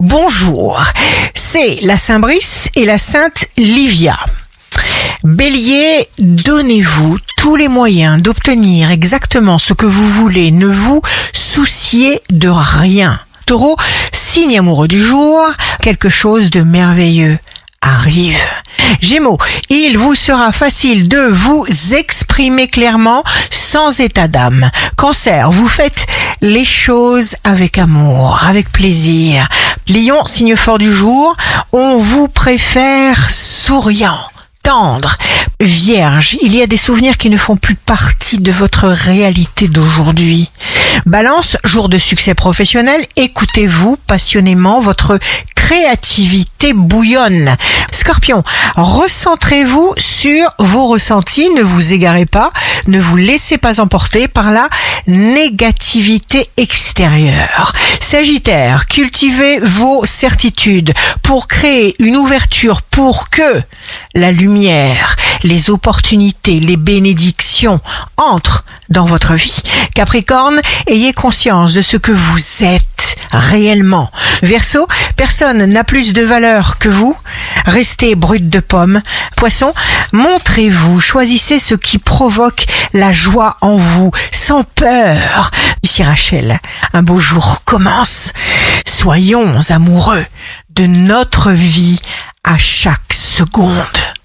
Bonjour, c'est la Saint-Brice et la Sainte Livia. Bélier, donnez-vous tous les moyens d'obtenir exactement ce que vous voulez. Ne vous souciez de rien. Taureau, signe amoureux du jour, quelque chose de merveilleux arrive. Gémeaux, il vous sera facile de vous exprimer clairement sans état d'âme. Cancer, vous faites les choses avec amour, avec plaisir. Lion, signe fort du jour, on vous préfère souriant tendre. Vierge, il y a des souvenirs qui ne font plus partie de votre réalité d'aujourd'hui. Balance, jour de succès professionnel, écoutez-vous passionnément, votre créativité bouillonne. Scorpion, recentrez-vous sur vos ressentis, ne vous égarez pas, ne vous laissez pas emporter par la négativité extérieure. Sagittaire, cultivez vos certitudes pour créer une ouverture pour que la lumière, les opportunités, les bénédictions entrent dans votre vie. Capricorne, ayez conscience de ce que vous êtes réellement. Verseau, personne n'a plus de valeur que vous. Brut de pomme. Poisson, montrez-vous, choisissez ce qui provoque la joie en vous, sans peur. Ici Rachel, un beau jour commence. Soyons amoureux de notre vie à chaque seconde.